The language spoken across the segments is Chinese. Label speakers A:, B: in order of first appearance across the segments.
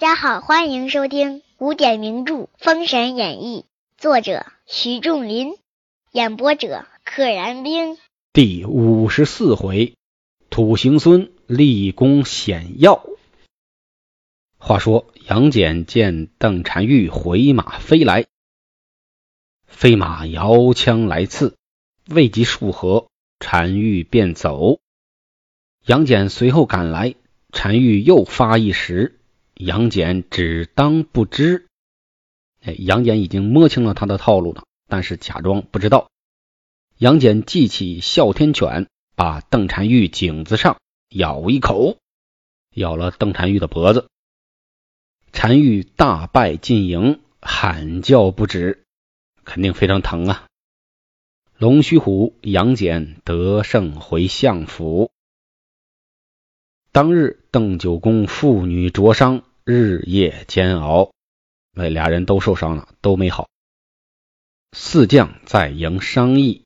A: 大家好，欢迎收听古典名著《封神演义》，作者徐仲林，演播者可燃冰。
B: 第五十四回，土行孙立功显耀。话说杨戬见邓婵玉回马飞来，飞马摇枪来刺，未及数合，婵玉便走。杨戬随后赶来，婵玉又发一时。杨戬只当不知，哎，杨戬已经摸清了他的套路了，但是假装不知道。杨戬记起哮天犬，把邓婵玉颈子上咬一口，咬了邓婵玉的脖子。婵玉大败进营，喊叫不止，肯定非常疼啊。龙须虎、杨戬得胜回相府。当日，邓九公妇女灼伤。日夜煎熬，那俩人都受伤了，都没好。四将在营商议，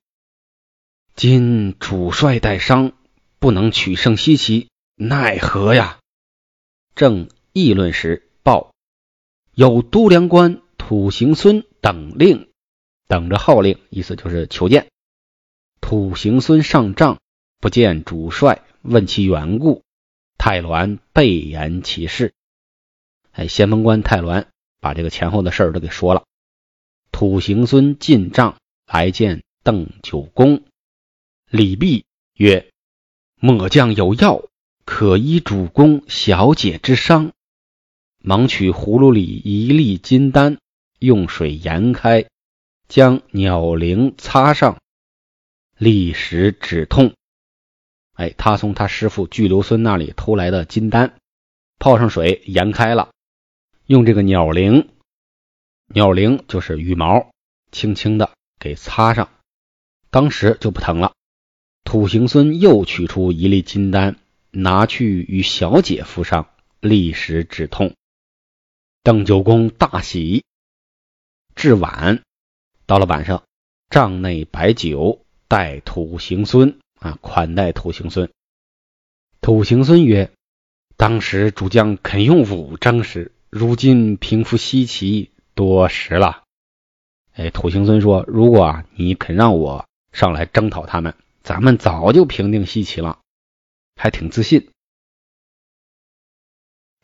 B: 今主帅带伤，不能取胜西岐，奈何呀？正议论时，报有都梁关土行孙等令，等着号令，意思就是求见。土行孙上帐，不见主帅，问其缘故。太鸾备言其事。哎，先锋官太鸾把这个前后的事儿都给说了。土行孙进帐来见邓九公，李毕曰：“末将有药，可医主公小姐之伤。”忙取葫芦里一粒金丹，用水研开，将鸟翎擦上，立时止痛。哎，他从他师傅巨留孙那里偷来的金丹，泡上水研开了。用这个鸟翎，鸟翎就是羽毛，轻轻的给擦上，当时就不疼了。土行孙又取出一粒金丹，拿去与小姐敷上，立时止痛。邓九公大喜。至晚，到了晚上，帐内摆酒，待土行孙啊，款待土行孙。土行孙曰：“当时主将肯用武张时。”如今平复西岐多时了，哎，土行孙说：“如果你肯让我上来征讨他们，咱们早就平定西岐了。”还挺自信。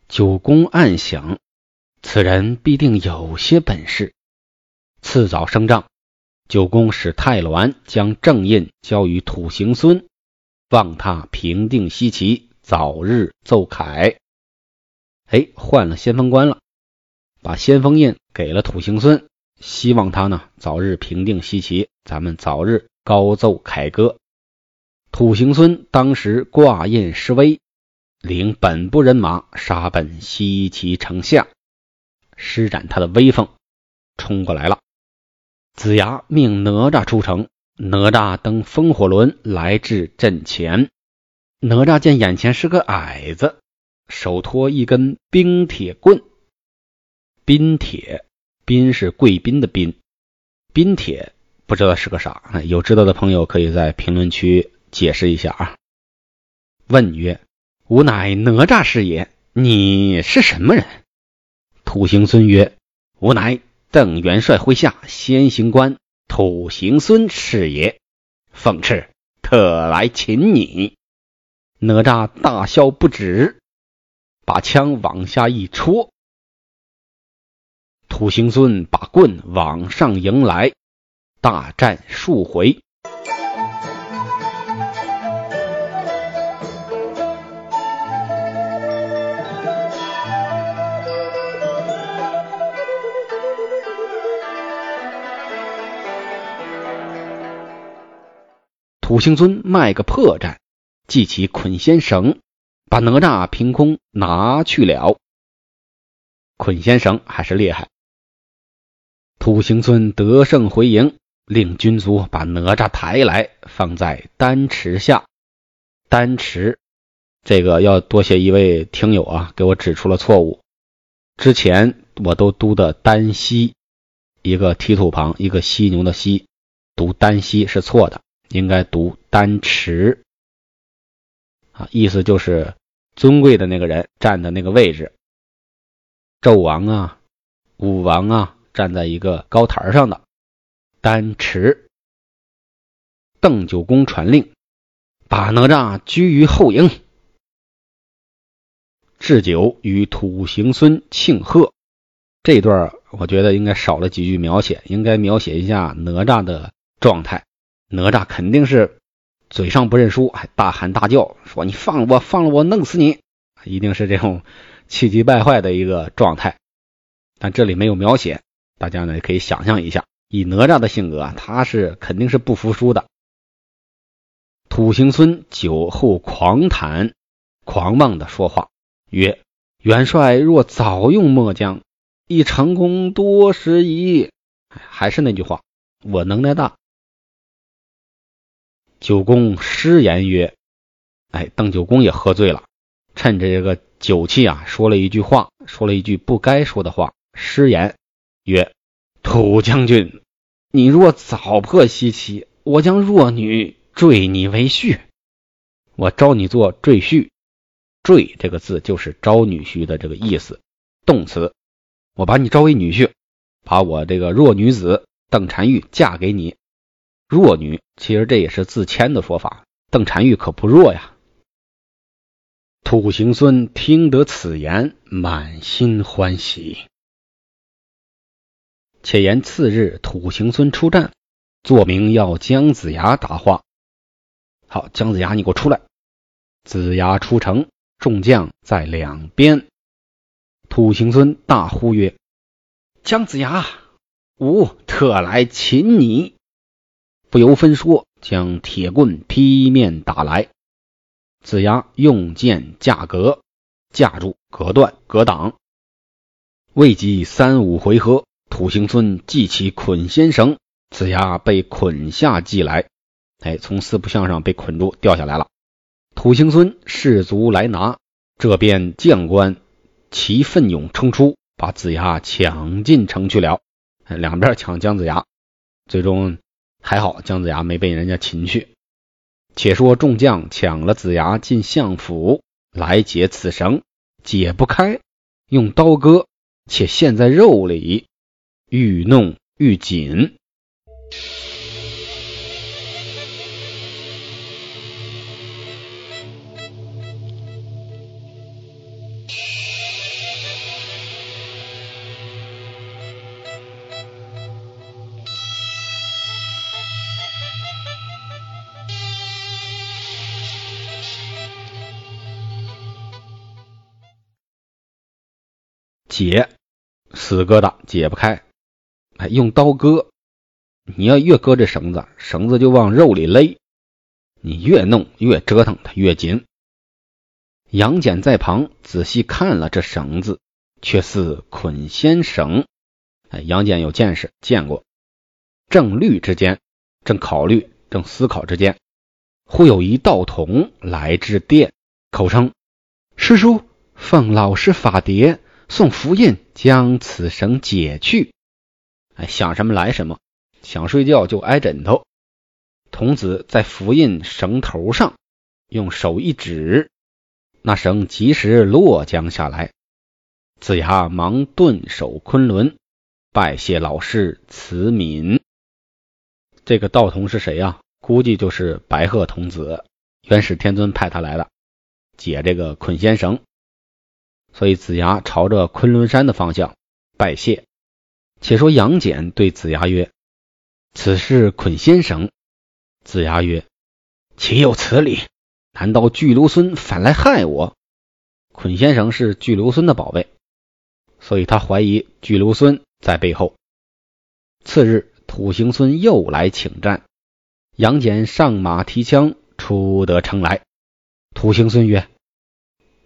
B: 九公暗想，此人必定有些本事。次早升帐，九公使太鸾将正印交于土行孙，望他平定西岐，早日奏凯。哎，换了先锋官了，把先锋印给了土行孙，希望他呢早日平定西岐，咱们早日高奏凯歌。土行孙当时挂印施威，领本部人马杀奔西岐城下，施展他的威风，冲过来了。子牙命哪吒出城，哪吒登风火轮来至阵前，哪吒见眼前是个矮子。手托一根冰铁棍，冰铁，冰是贵宾的宾，冰铁不知道是个啥，有知道的朋友可以在评论区解释一下啊。问曰：“吾乃哪吒是也，你是什么人？”土行孙曰：“吾乃邓元帅麾下先行官土行孙是也，奉敕特来擒你。”哪吒大笑不止。把枪往下一戳，土行孙把棍往上迎来，大战数回。土行孙卖个破绽，系起捆仙绳。把哪吒凭空拿去了，捆仙绳还是厉害。土行孙得胜回营，令军卒把哪吒抬来，放在丹池下。丹池，这个要多谢一位听友啊，给我指出了错误。之前我都读的丹溪，一个提土旁，一个犀牛的犀，读丹溪是错的，应该读丹池。啊，意思就是。尊贵的那个人站的那个位置，纣王啊、武王啊站在一个高台上的丹池。邓九公传令，把哪吒拘于后营。置酒与土行孙庆贺，这段我觉得应该少了几句描写，应该描写一下哪吒的状态。哪吒肯定是嘴上不认输，还大喊大叫，说：“你放了我，放了我，弄死你！”一定是这种气急败坏的一个状态。但这里没有描写，大家呢可以想象一下，以哪吒的性格，他是肯定是不服输的。土行孙酒后狂谈，狂妄的说话。曰：“元帅若早用末将，亦成功多时矣。”还是那句话，我能耐大。九公失言曰：“哎，邓九公也喝醉了，趁着这个酒气啊，说了一句话，说了一句不该说的话，失言曰：‘土将军，你若早破西岐，我将弱女赘你为婿，我招你做赘婿。’”赘这个字就是招女婿的这个意思，动词。我把你招为女婿，把我这个弱女子邓婵玉嫁给你。弱女其实这也是自谦的说法，邓婵玉可不弱呀。土行孙听得此言，满心欢喜。且言次日，土行孙出战，作名要姜子牙答话。好，姜子牙，你给我出来。子牙出城。众将在两边，土行孙大呼曰：“姜子牙，吾特来擒你！”不由分说，将铁棍劈面打来。子牙用剑架格，架住、隔断、格挡。未及三五回合，土行孙系起捆仙绳，子牙被捆下系来。哎，从四不像上被捆住，掉下来了。土行孙士卒来拿，这边将官齐奋勇冲出，把子牙抢进城去了。两边抢姜子牙，最终还好，姜子牙没被人家擒去。且说众将抢了子牙进相府来解此绳，解不开，用刀割，且陷在肉里，愈弄愈紧。解，死疙瘩解不开，哎，用刀割，你要越割这绳子，绳子就往肉里勒，你越弄越折腾，它越紧。杨戬在旁仔细看了这绳子，却似捆仙绳。哎，杨戬有见识，见过。正虑之间，正考虑，正思考之间，忽有一道童来至殿，口称：“师叔，奉老师法牒。”送符印，将此绳解去。哎，想什么来什么，想睡觉就挨枕头。童子在符印绳头上用手一指，那绳及时落将下来。子牙忙顿首昆仑，拜谢老师慈悯。这个道童是谁呀？估计就是白鹤童子，元始天尊派他来的，解这个捆仙绳。所以子牙朝着昆仑山的方向拜谢。且说杨戬对子牙曰：“此事捆仙绳。”子牙曰：“岂有此理？难道巨留孙反来害我？”捆仙绳是巨留孙的宝贝，所以他怀疑巨留孙在背后。次日，土行孙又来请战，杨戬上马提枪出得城来。土行孙曰：“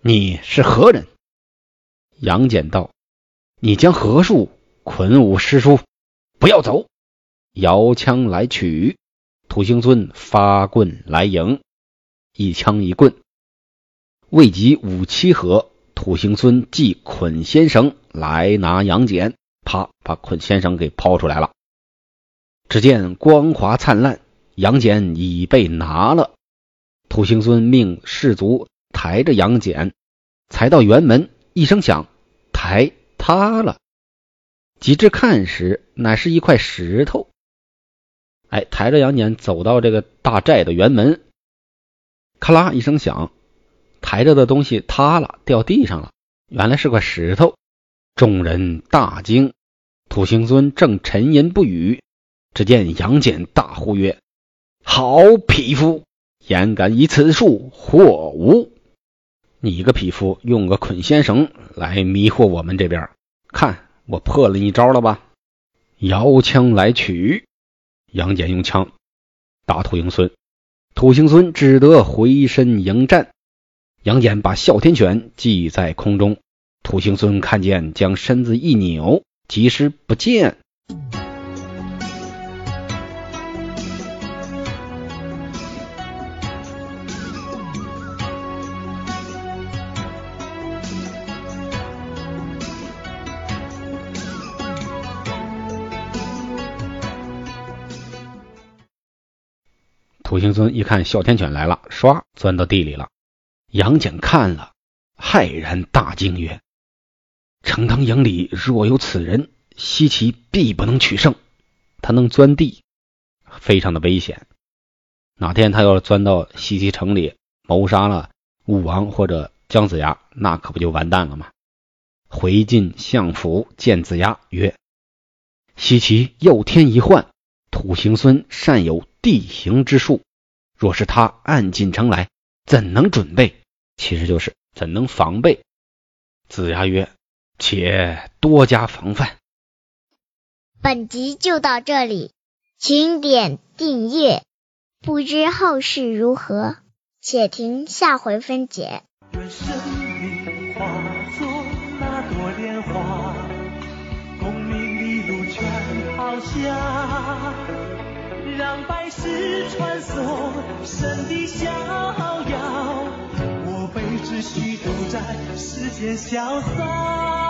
B: 你是何人？”杨戬道：“你将何术捆吾师叔？不要走！”摇枪来取，土行孙发棍来迎，一枪一棍，未及五七合，土行孙即捆仙绳来拿杨戬，啪，把捆仙绳给抛出来了。只见光华灿烂，杨戬已被拿了。土行孙命士卒抬着杨戬，才到辕门。一声响，台塌了。及至看时，乃是一块石头。哎，抬着杨戬走到这个大寨的辕门，咔啦一声响，抬着的东西塌了，掉地上了。原来是块石头。众人大惊。土行孙正沉吟不语，只见杨戬大呼曰：“好匹夫，焉敢以此术惑吾？你个匹夫，用个捆仙绳来迷惑我们这边，看我破了你招了吧！”摇枪来取，杨戬用枪打土行孙，土行孙只得回身迎战。杨戬把哮天犬系在空中，土行孙看见，将身子一扭。及时不见，土行孙一看哮天犬来了，唰钻到地里了。杨戬看了，骇然大惊曰。程堂营里若有此人，西岐必不能取胜。他能钻地，非常的危险。哪天他要是钻到西岐城里，谋杀了武王或者姜子牙，那可不就完蛋了吗？回晋相府见子牙曰：“西岐又天一患，土行孙善有地形之术。若是他暗进城来，怎能准备？其实就是怎能防备？”子牙曰。且多加防范。
A: 本集就到这里，请点订阅。不知后事如何，且听下回分解。愿生命化作那朵莲花，功名利禄全抛下，让百世穿梭神的逍遥。我辈只需都在世间潇洒。